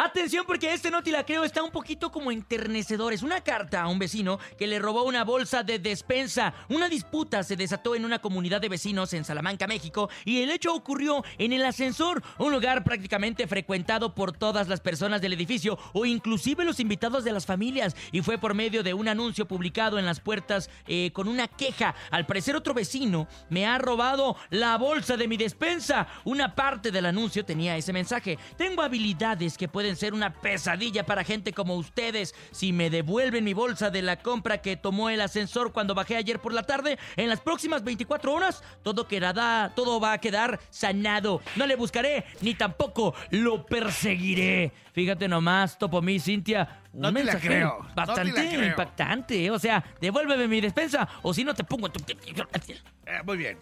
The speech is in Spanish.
Atención porque este no te la creo está un poquito como enternecedor. Es una carta a un vecino que le robó una bolsa de despensa. Una disputa se desató en una comunidad de vecinos en Salamanca, México, y el hecho ocurrió en el ascensor, un lugar prácticamente frecuentado por todas las personas del edificio o inclusive los invitados de las familias. Y fue por medio de un anuncio publicado en las puertas eh, con una queja. Al parecer otro vecino me ha robado la bolsa de mi despensa. Una parte del anuncio tenía ese mensaje. Tengo habilidades que pueden ser una pesadilla para gente como ustedes. Si me devuelven mi bolsa de la compra que tomó el ascensor cuando bajé ayer por la tarde, en las próximas 24 horas todo quedará, todo va a quedar sanado. No le buscaré ni tampoco lo perseguiré. Fíjate nomás, Topo mi Cintia. Un No te la mensaje creo, no te la bastante creo. impactante. O sea, devuélveme mi despensa o si no te pongo en tu... Eh, muy bien.